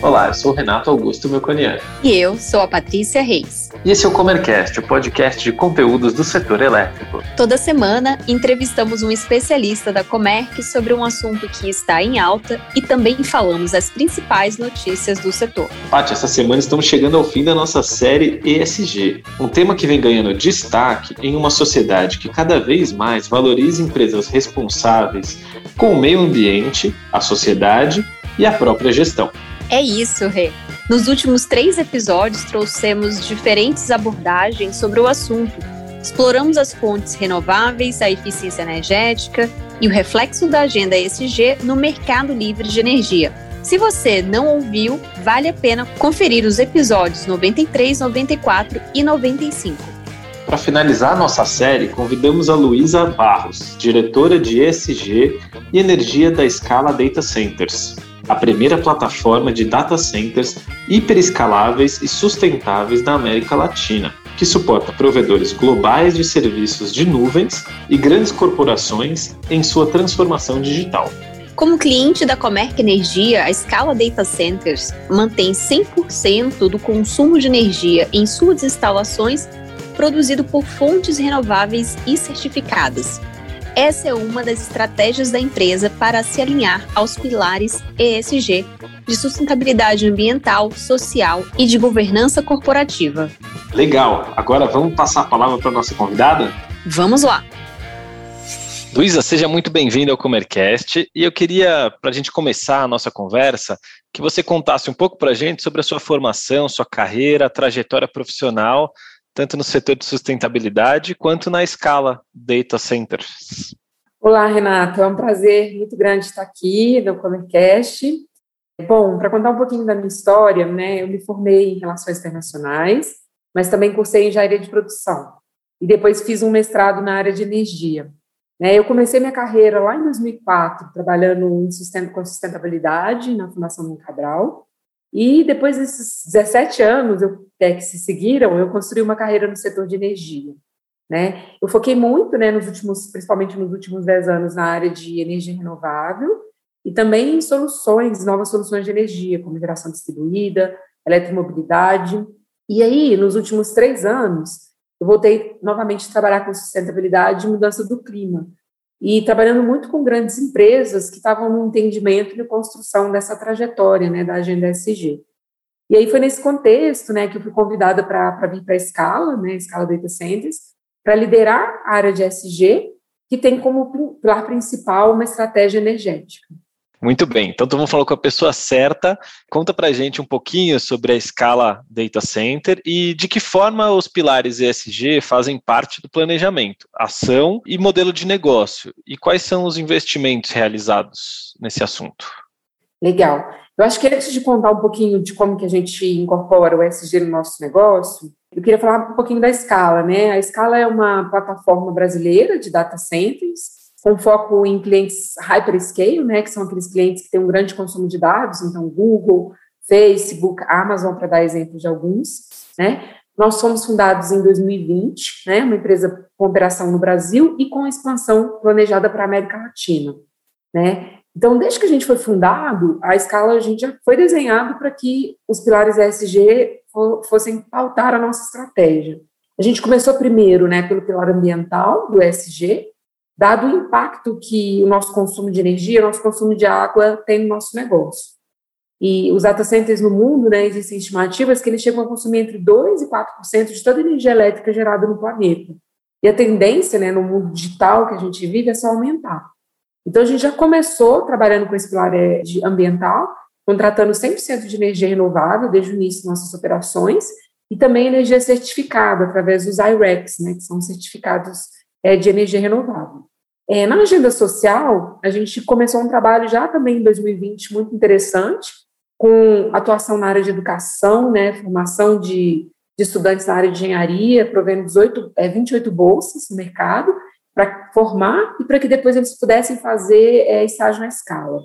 Olá, eu sou o Renato Augusto Melconian. E eu sou a Patrícia Reis. E esse é o Comercast, o podcast de conteúdos do setor elétrico. Toda semana entrevistamos um especialista da Comerc sobre um assunto que está em alta e também falamos as principais notícias do setor. Paty, essa semana estamos chegando ao fim da nossa série ESG, um tema que vem ganhando destaque em uma sociedade que cada vez mais valoriza empresas responsáveis com o meio ambiente, a sociedade e a própria gestão. É isso, Rê. Nos últimos três episódios, trouxemos diferentes abordagens sobre o assunto. Exploramos as fontes renováveis, a eficiência energética e o reflexo da agenda ESG no mercado livre de energia. Se você não ouviu, vale a pena conferir os episódios 93, 94 e 95. Para finalizar nossa série, convidamos a Luísa Barros, diretora de ESG e Energia da Scala Data Centers a primeira plataforma de data centers hiperescaláveis e sustentáveis da América Latina, que suporta provedores globais de serviços de nuvens e grandes corporações em sua transformação digital. Como cliente da Comerc Energia, a Scala Data Centers mantém 100% do consumo de energia em suas instalações produzido por fontes renováveis e certificadas, essa é uma das estratégias da empresa para se alinhar aos pilares ESG de sustentabilidade ambiental, social e de governança corporativa. Legal. Agora vamos passar a palavra para a nossa convidada? Vamos lá. Luísa, seja muito bem-vinda ao Comercast e eu queria, para a gente começar a nossa conversa, que você contasse um pouco para a gente sobre a sua formação, sua carreira, trajetória profissional tanto no setor de sustentabilidade quanto na escala data centers. Olá, Renato. É um prazer muito grande estar aqui no Comercast. Bom, para contar um pouquinho da minha história, né, eu me formei em Relações Internacionais, mas também cursei Engenharia de Produção. E depois fiz um mestrado na área de energia. Né, eu comecei minha carreira lá em 2004, trabalhando com sustentabilidade na Fundação Moncadral. E depois desses 17 anos eu, é, que se seguiram, eu construí uma carreira no setor de energia. Né? Eu foquei muito, né, nos últimos, principalmente nos últimos 10 anos, na área de energia renovável e também em soluções, novas soluções de energia, como geração distribuída, eletromobilidade. E aí, nos últimos três anos, eu voltei novamente a trabalhar com sustentabilidade e mudança do clima, e trabalhando muito com grandes empresas que estavam no entendimento e na construção dessa trajetória, né, da agenda SG. E aí foi nesse contexto, né, que eu fui convidada para vir para a Escala, né, Escala Data Centers, para liderar a área de SG, que tem como pilar principal uma estratégia energética. Muito bem, então vamos falar com a pessoa certa. Conta para a gente um pouquinho sobre a escala Data Center e de que forma os pilares ESG fazem parte do planejamento, ação e modelo de negócio, e quais são os investimentos realizados nesse assunto. Legal. Eu acho que antes de contar um pouquinho de como que a gente incorpora o ESG no nosso negócio, eu queria falar um pouquinho da Scala, né? A Scala é uma plataforma brasileira de data centers com foco em clientes hyperscale, né, que são aqueles clientes que têm um grande consumo de dados, então Google, Facebook, Amazon, para dar exemplo de alguns, né. Nós fomos fundados em 2020, né, uma empresa com operação no Brasil e com expansão planejada para a América Latina, né. Então, desde que a gente foi fundado, a escala a gente já foi desenhado para que os pilares ESG fossem pautar a nossa estratégia. A gente começou primeiro, né, pelo pilar ambiental do ESG, dado o impacto que o nosso consumo de energia, o nosso consumo de água tem no nosso negócio. E os data centers no mundo, né, existem estimativas que eles chegam a consumir entre 2% e 4% de toda a energia elétrica gerada no planeta. E a tendência, né, no mundo digital que a gente vive é só aumentar. Então, a gente já começou trabalhando com esse pilar é, de ambiental, contratando 100% de energia renovável desde o início de nossas operações, e também energia certificada através dos IREX, né, que são certificados é, de energia renovável. É, na agenda social, a gente começou um trabalho já também em 2020 muito interessante, com atuação na área de educação, né, formação de, de estudantes na área de engenharia, provendo 18, é, 28 bolsas no mercado, para formar e para que depois eles pudessem fazer é, estágio na escala.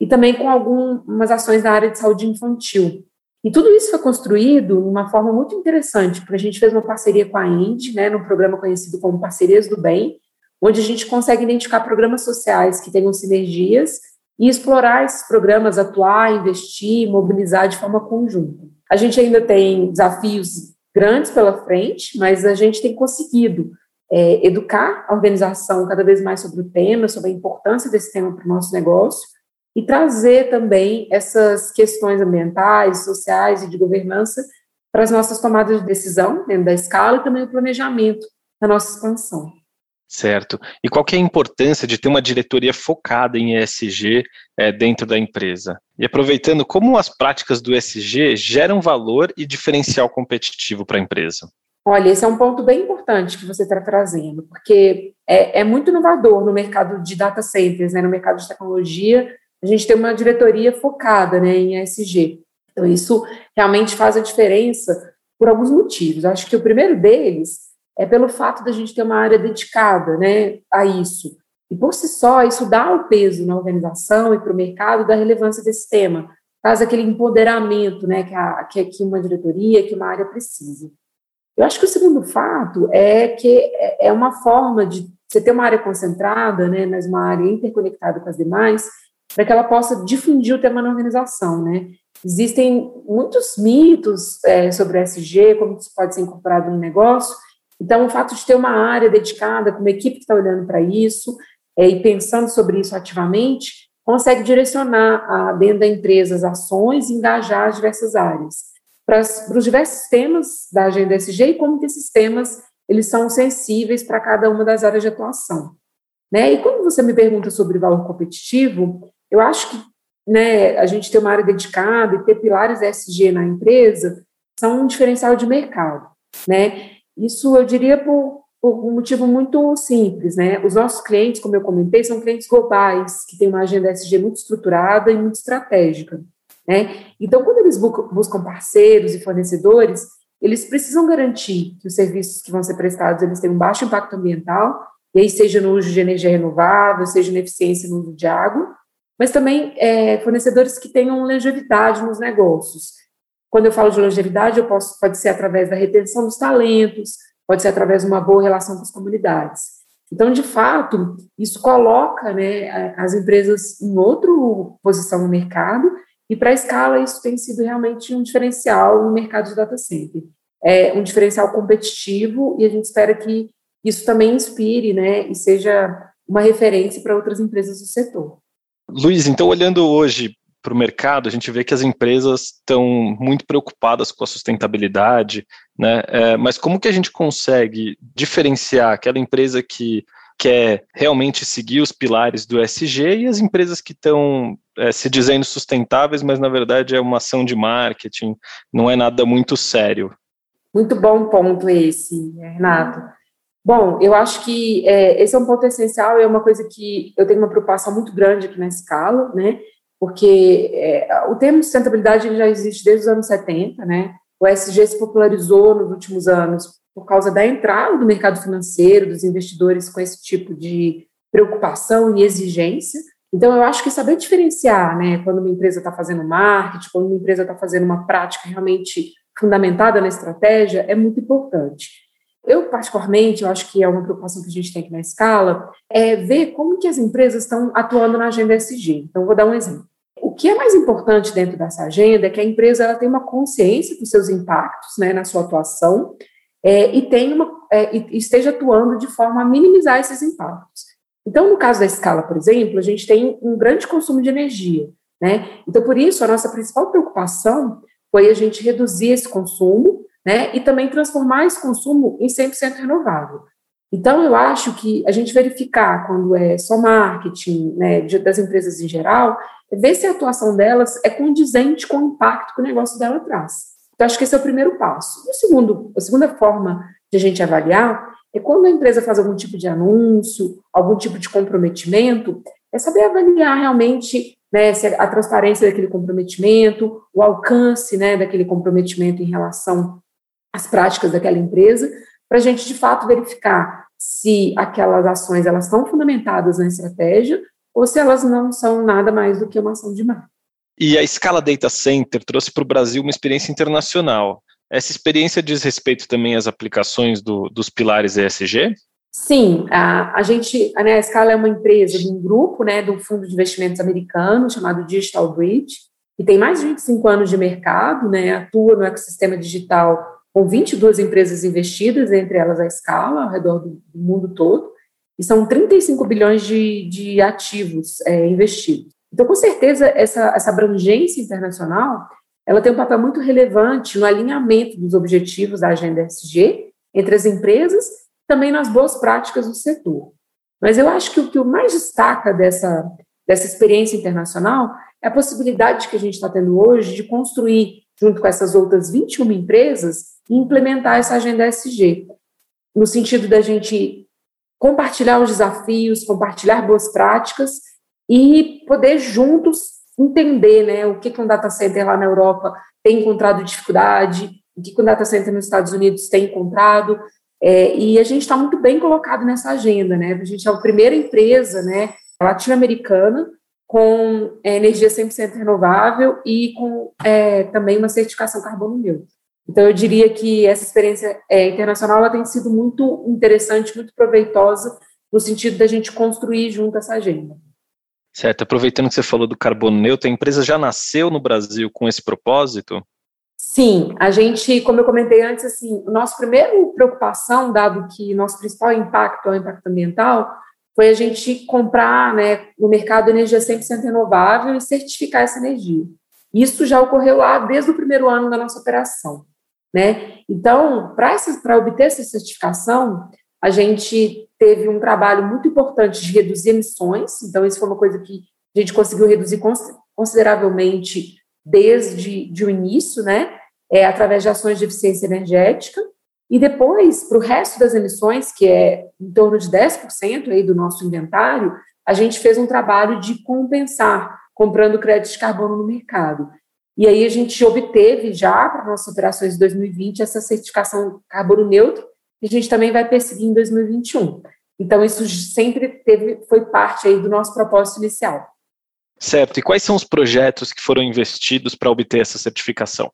E também com algumas ações na área de saúde infantil. E tudo isso foi construído de uma forma muito interessante, porque a gente fez uma parceria com a Indy, né, num programa conhecido como Parcerias do Bem, onde a gente consegue identificar programas sociais que tenham sinergias e explorar esses programas, atuar, investir, mobilizar de forma conjunta. A gente ainda tem desafios grandes pela frente, mas a gente tem conseguido é, educar a organização cada vez mais sobre o tema, sobre a importância desse tema para o nosso negócio e trazer também essas questões ambientais, sociais e de governança para as nossas tomadas de decisão dentro da escala e também o planejamento da nossa expansão. Certo. E qual que é a importância de ter uma diretoria focada em ESG é, dentro da empresa? E aproveitando, como as práticas do ESG geram valor e diferencial competitivo para a empresa? Olha, esse é um ponto bem importante que você está trazendo, porque é, é, muito inovador no mercado de data centers, né, no mercado de tecnologia, a gente tem uma diretoria focada né, em ESG. Então, isso realmente faz a diferença por alguns motivos. Acho que o primeiro deles é pelo fato da gente ter uma área dedicada né, a isso. E por si só, isso dá o peso na organização e para o mercado da relevância desse tema, faz aquele empoderamento né, que, a, que, que uma diretoria, que uma área precisa. Eu acho que o segundo fato é que é, é uma forma de você ter uma área concentrada, né, mas uma área interconectada com as demais, para que ela possa difundir o tema na organização, né? Existem muitos mitos é, sobre o SG, como isso pode ser incorporado no negócio, então, o fato de ter uma área dedicada, com uma equipe que está olhando para isso é, e pensando sobre isso ativamente, consegue direcionar a, dentro da empresa as ações e engajar as diversas áreas. Para, os diversos temas da agenda SG e como que esses temas eles são sensíveis para cada uma das áreas de atuação. Né? E quando você me pergunta sobre valor competitivo, eu acho que né, a gente ter uma área dedicada e ter pilares SG na empresa são um diferencial de mercado. Né? Isso eu diria por, por, um motivo muito simples, né? Os nossos clientes, como eu comentei, são clientes globais, que têm uma agenda SG muito estruturada e muito estratégica, né? Então, quando eles buscam parceiros e fornecedores, eles precisam garantir que os serviços que vão ser prestados eles têm um baixo impacto ambiental, e aí seja no uso de energia renovável, seja na eficiência no uso de água, mas também é, fornecedores que tenham longevidade nos negócios, quando eu falo de longevidade, eu posso, pode ser através da retenção dos talentos, pode ser através de uma boa relação com as comunidades. Então, de fato, isso coloca né, as empresas em outra posição no mercado, e para a escala isso tem sido realmente um diferencial no mercado de data center. É um diferencial competitivo e a gente espera que isso também inspire né, e seja uma referência para outras empresas do setor. Luiz, então olhando hoje para o mercado, a gente vê que as empresas estão muito preocupadas com a sustentabilidade, né? É, mas como que a gente consegue diferenciar aquela empresa que quer realmente seguir os pilares do SG e as empresas que estão é, se dizendo sustentáveis, mas na verdade é uma ação de marketing, não é nada muito sério. Muito bom ponto esse, Renato. Bom, eu acho que é, esse é um ponto essencial e é uma coisa que eu tenho uma preocupação muito grande aqui na escala, né? porque é, o termo sustentabilidade já existe desde os anos 70, né? O SG se popularizou nos últimos anos por causa da entrada do mercado financeiro, dos investidores com esse tipo de preocupação e exigência. Então, eu acho que saber diferenciar, né, quando uma empresa está fazendo marketing, quando uma empresa está fazendo uma prática realmente fundamentada na estratégia, é muito importante. Eu, particularmente, eu acho que é uma preocupação que a gente tem aqui na escala, é ver como que as empresas estão atuando na agenda SG. Então, vou dar um exemplo. O que é mais importante dentro dessa agenda é que a empresa ela tem uma consciência dos seus impactos né, na sua atuação é, e, tem uma, é, e esteja atuando de forma a minimizar esses impactos. Então, no caso da escala, por exemplo, a gente tem um grande consumo de energia. Né? Então, por isso, a nossa principal preocupação foi a gente reduzir esse consumo né, e também transformar esse consumo em 100% renovável. Então, eu acho que a gente verificar quando é só marketing né, das empresas em geral, é ver se a atuação delas é condizente com o impacto que o negócio dela traz. Então, acho que esse é o primeiro passo. O segundo, a segunda forma de a gente avaliar é quando a empresa faz algum tipo de anúncio, algum tipo de comprometimento, é saber avaliar realmente né, a transparência daquele comprometimento, o alcance né, daquele comprometimento em relação as práticas daquela empresa, para a gente, de fato, verificar se aquelas ações elas estão fundamentadas na estratégia ou se elas não são nada mais do que uma ação de marketing. E a Scala Data Center trouxe para o Brasil uma experiência internacional. Essa experiência diz respeito também às aplicações do, dos pilares ESG? Sim, a, a gente, a, né, a Scala é uma empresa de um grupo, né, do fundo de investimentos americano chamado Digital Bridge, que tem mais de 25 anos de mercado, né, atua no ecossistema digital com 22 empresas investidas, entre elas a Scala, ao redor do, do mundo todo, e são 35 bilhões de, de ativos é, investidos. Então, com certeza, essa, essa abrangência internacional, ela tem um papel muito relevante no alinhamento dos objetivos da agenda SG entre as empresas, também nas boas práticas do setor. Mas eu acho que o que mais destaca dessa, dessa experiência internacional é a possibilidade que a gente está tendo hoje de construir, junto com essas outras 21 empresas, implementar essa agenda SG, no sentido da gente compartilhar os desafios, compartilhar boas práticas e poder juntos entender né, o que, que um data center lá na Europa tem encontrado dificuldade, o que, que um data center nos Estados Unidos tem encontrado, é, e a gente está muito bem colocado nessa agenda, né? A gente é a primeira empresa né, latino-americana com é, energia 100% renovável e com é, também uma certificação carbono neutro. Então, eu diria que essa experiência é, internacional ela tem sido muito interessante, muito proveitosa, no sentido da gente construir junto essa agenda. Certo. Aproveitando que você falou do carbono neutro, a empresa já nasceu no Brasil com esse propósito? Sim, a gente, como eu comentei antes, assim, o nosso primeiro preocupação, dado que nosso principal impacto é o impacto ambiental, foi a gente comprar né, no mercado energia 100% renovável e certificar essa energia. Isso já ocorreu lá desde o primeiro ano da nossa operação. Né? Então, para obter essa certificação, a gente teve um trabalho muito importante de reduzir emissões, então isso foi uma coisa que a gente conseguiu reduzir consideravelmente desde de o início, né, é, através de ações de eficiência energética, e depois, para o resto das emissões, que é em torno de 10% aí do nosso inventário, a gente fez um trabalho de compensar, comprando crédito de carbono no mercado. E aí a gente obteve já, para nossas operações de 2020, essa certificação carbono neutro, e a gente também vai perseguir em 2021. Então, isso sempre teve, foi parte aí do nosso propósito inicial. Certo. E quais são os projetos que foram investidos para obter essa certificação?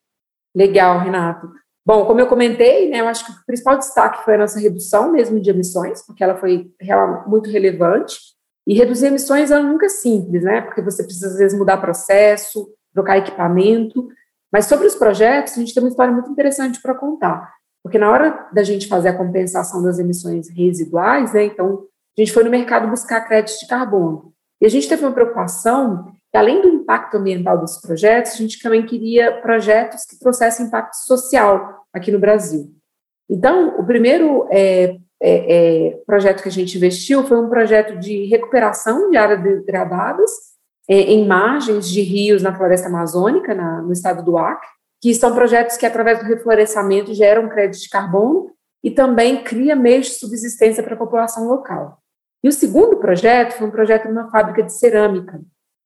Legal, Renato. Bom, como eu comentei, né, eu acho que o principal destaque foi a nossa redução mesmo de emissões, porque ela foi muito relevante. E reduzir emissões é nunca simples, né? Porque você precisa, às vezes, mudar processo, trocar equipamento. Mas sobre os projetos, a gente tem uma história muito interessante para contar. Porque na hora da gente fazer a compensação das emissões residuais, né, então a gente foi no mercado buscar créditos de carbono. E a gente teve uma preocupação que, além do impacto ambiental dos projetos, a gente também queria projetos que trouxessem impacto social aqui no Brasil. Então, o primeiro é, é, é, projeto que a gente investiu foi um projeto de recuperação de áreas degradadas é, em margens de rios na floresta amazônica, na, no estado do Acre, que são projetos que, através do reflorestamento, geram crédito de carbono e também cria meios de subsistência para a população local. E o segundo projeto foi um projeto de uma fábrica de cerâmica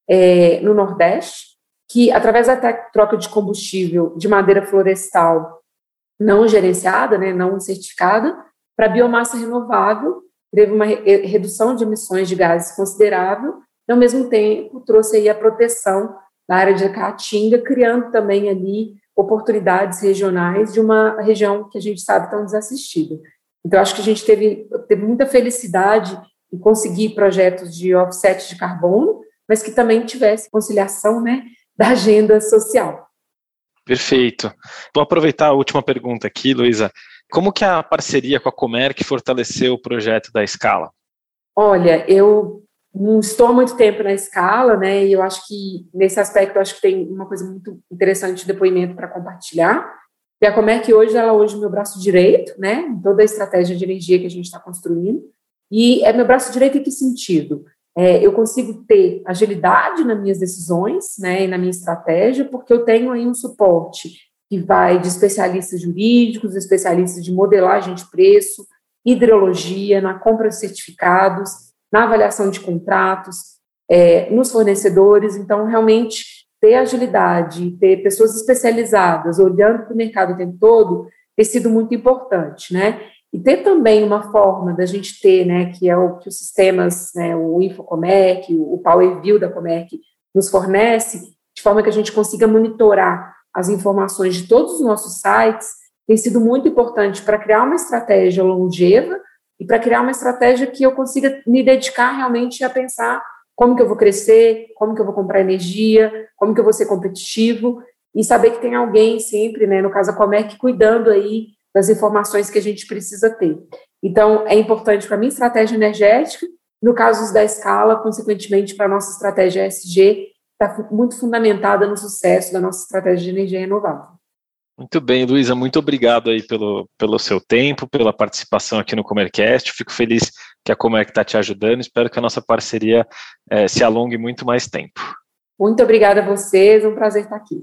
é, no Nordeste, que, através da troca de combustível de madeira florestal não gerenciada, né, não certificada, para biomassa renovável, teve uma redução de emissões de gases considerável e, ao mesmo tempo, trouxe aí a proteção da área de Caatinga, criando também ali oportunidades regionais de uma região que a gente sabe tão desassistida. Então, acho que a gente teve, teve muita felicidade em conseguir projetos de offset de carbono, mas que também tivesse conciliação né, da agenda social. Perfeito. Vou aproveitar a última pergunta aqui, Luísa. Como que a parceria com a Comerc fortaleceu o projeto da Escala? Olha, eu não estou muito tempo na escala, né? E eu acho que nesse aspecto acho que tem uma coisa muito interessante de depoimento para compartilhar. E a Comerc hoje ela é hoje meu braço direito, né? Em toda a estratégia de energia que a gente está construindo. E é meu braço direito em que sentido? É, eu consigo ter agilidade nas minhas decisões, né, e na minha estratégia, porque eu tenho aí um suporte que vai de especialistas jurídicos, especialistas de modelagem de preço, hidrologia, na compra de certificados, na avaliação de contratos, é, nos fornecedores. Então, realmente, ter agilidade, ter pessoas especializadas olhando para o mercado o tempo todo, tem sido muito importante, né? E ter também uma forma da gente ter, né, que é o que os sistemas, né, o Infocomerc, o PowerView da Comerc nos fornece, de forma que a gente consiga monitorar as informações de todos os nossos sites, tem sido muito importante para criar uma estratégia longeva e para criar uma estratégia que eu consiga me dedicar realmente a pensar como que eu vou crescer, como que eu vou comprar energia, como que eu vou ser competitivo e saber que tem alguém sempre, né, no caso a Comec, cuidando aí das informações que a gente precisa ter. Então, é importante para a minha estratégia energética, no caso da escala, consequentemente, para a nossa estratégia ESG, está muito fundamentada no sucesso da nossa estratégia de energia renovável. Muito bem, Luísa, muito obrigado aí pelo, pelo seu tempo, pela participação aqui no Comercast. Fico feliz que a Comerc está te ajudando. Espero que a nossa parceria é, se alongue muito mais tempo. Muito obrigada a vocês, é um prazer estar aqui.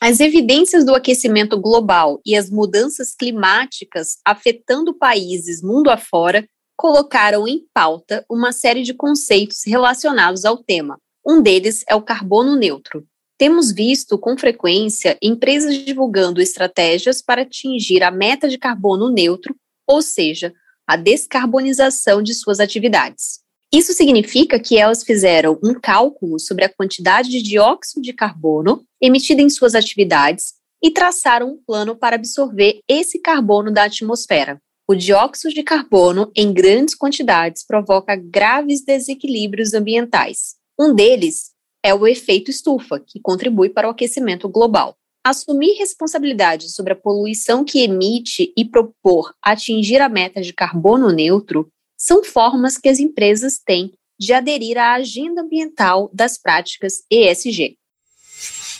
As evidências do aquecimento global e as mudanças climáticas afetando países mundo afora colocaram em pauta uma série de conceitos relacionados ao tema. Um deles é o carbono neutro. Temos visto com frequência empresas divulgando estratégias para atingir a meta de carbono neutro, ou seja, a descarbonização de suas atividades. Isso significa que elas fizeram um cálculo sobre a quantidade de dióxido de carbono emitida em suas atividades e traçaram um plano para absorver esse carbono da atmosfera. O dióxido de carbono em grandes quantidades provoca graves desequilíbrios ambientais. Um deles é o efeito estufa, que contribui para o aquecimento global. Assumir responsabilidade sobre a poluição que emite e propor atingir a meta de carbono neutro são formas que as empresas têm de aderir à agenda ambiental das práticas ESG.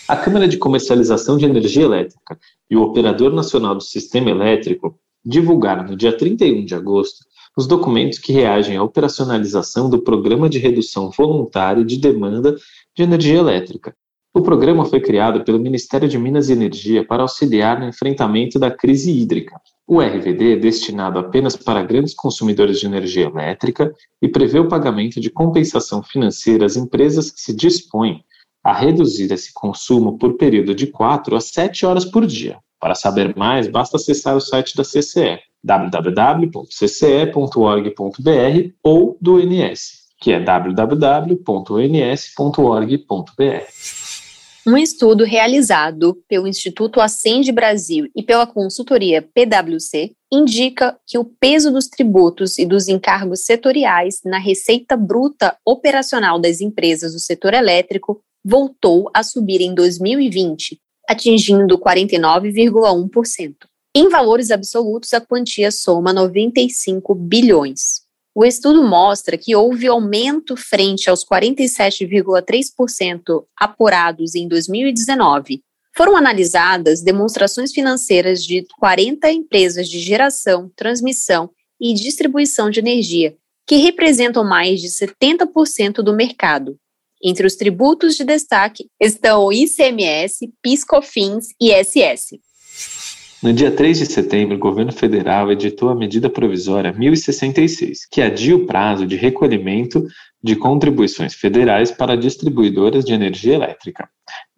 A Câmara de Comercialização de Energia Elétrica e o Operador Nacional do Sistema Elétrico divulgaram no dia 31 de agosto os documentos que reagem à operacionalização do Programa de Redução Voluntária de Demanda de Energia Elétrica. O programa foi criado pelo Ministério de Minas e Energia para auxiliar no enfrentamento da crise hídrica. O RVD é destinado apenas para grandes consumidores de energia elétrica e prevê o pagamento de compensação financeira às empresas que se dispõem a reduzir esse consumo por período de 4 a 7 horas por dia. Para saber mais, basta acessar o site da CCE, www.cce.org.br ou do INS, que é www.ons.org.br. Um estudo realizado pelo Instituto Ascende Brasil e pela consultoria PwC indica que o peso dos tributos e dos encargos setoriais na receita bruta operacional das empresas do setor elétrico voltou a subir em 2020, atingindo 49,1%. Em valores absolutos, a quantia soma 95 bilhões. O estudo mostra que houve aumento frente aos 47,3% apurados em 2019. Foram analisadas demonstrações financeiras de 40 empresas de geração, transmissão e distribuição de energia, que representam mais de 70% do mercado. Entre os tributos de destaque estão o ICMS, PIS/COFINS e ISS. No dia 3 de setembro, o governo federal editou a medida provisória 1066, que adia o prazo de recolhimento de contribuições federais para distribuidoras de energia elétrica.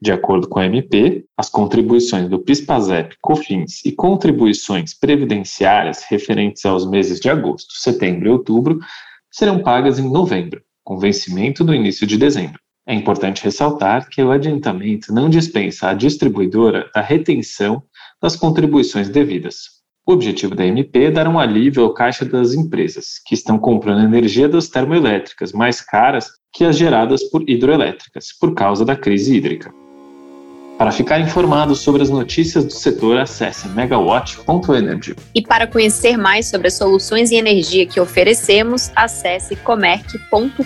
De acordo com a MP, as contribuições do PIS/PASEP, COFINS e contribuições previdenciárias referentes aos meses de agosto, setembro e outubro serão pagas em novembro, com vencimento no início de dezembro. É importante ressaltar que o adiantamento não dispensa a distribuidora da retenção das contribuições devidas. O objetivo da MP é dar um alívio ao caixa das empresas, que estão comprando energia das termoelétricas mais caras que as geradas por hidroelétricas, por causa da crise hídrica. Para ficar informado sobre as notícias do setor, acesse megawatt.energy. E para conhecer mais sobre as soluções em energia que oferecemos, acesse comerc.com.br.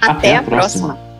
Até, Até a próxima. próxima.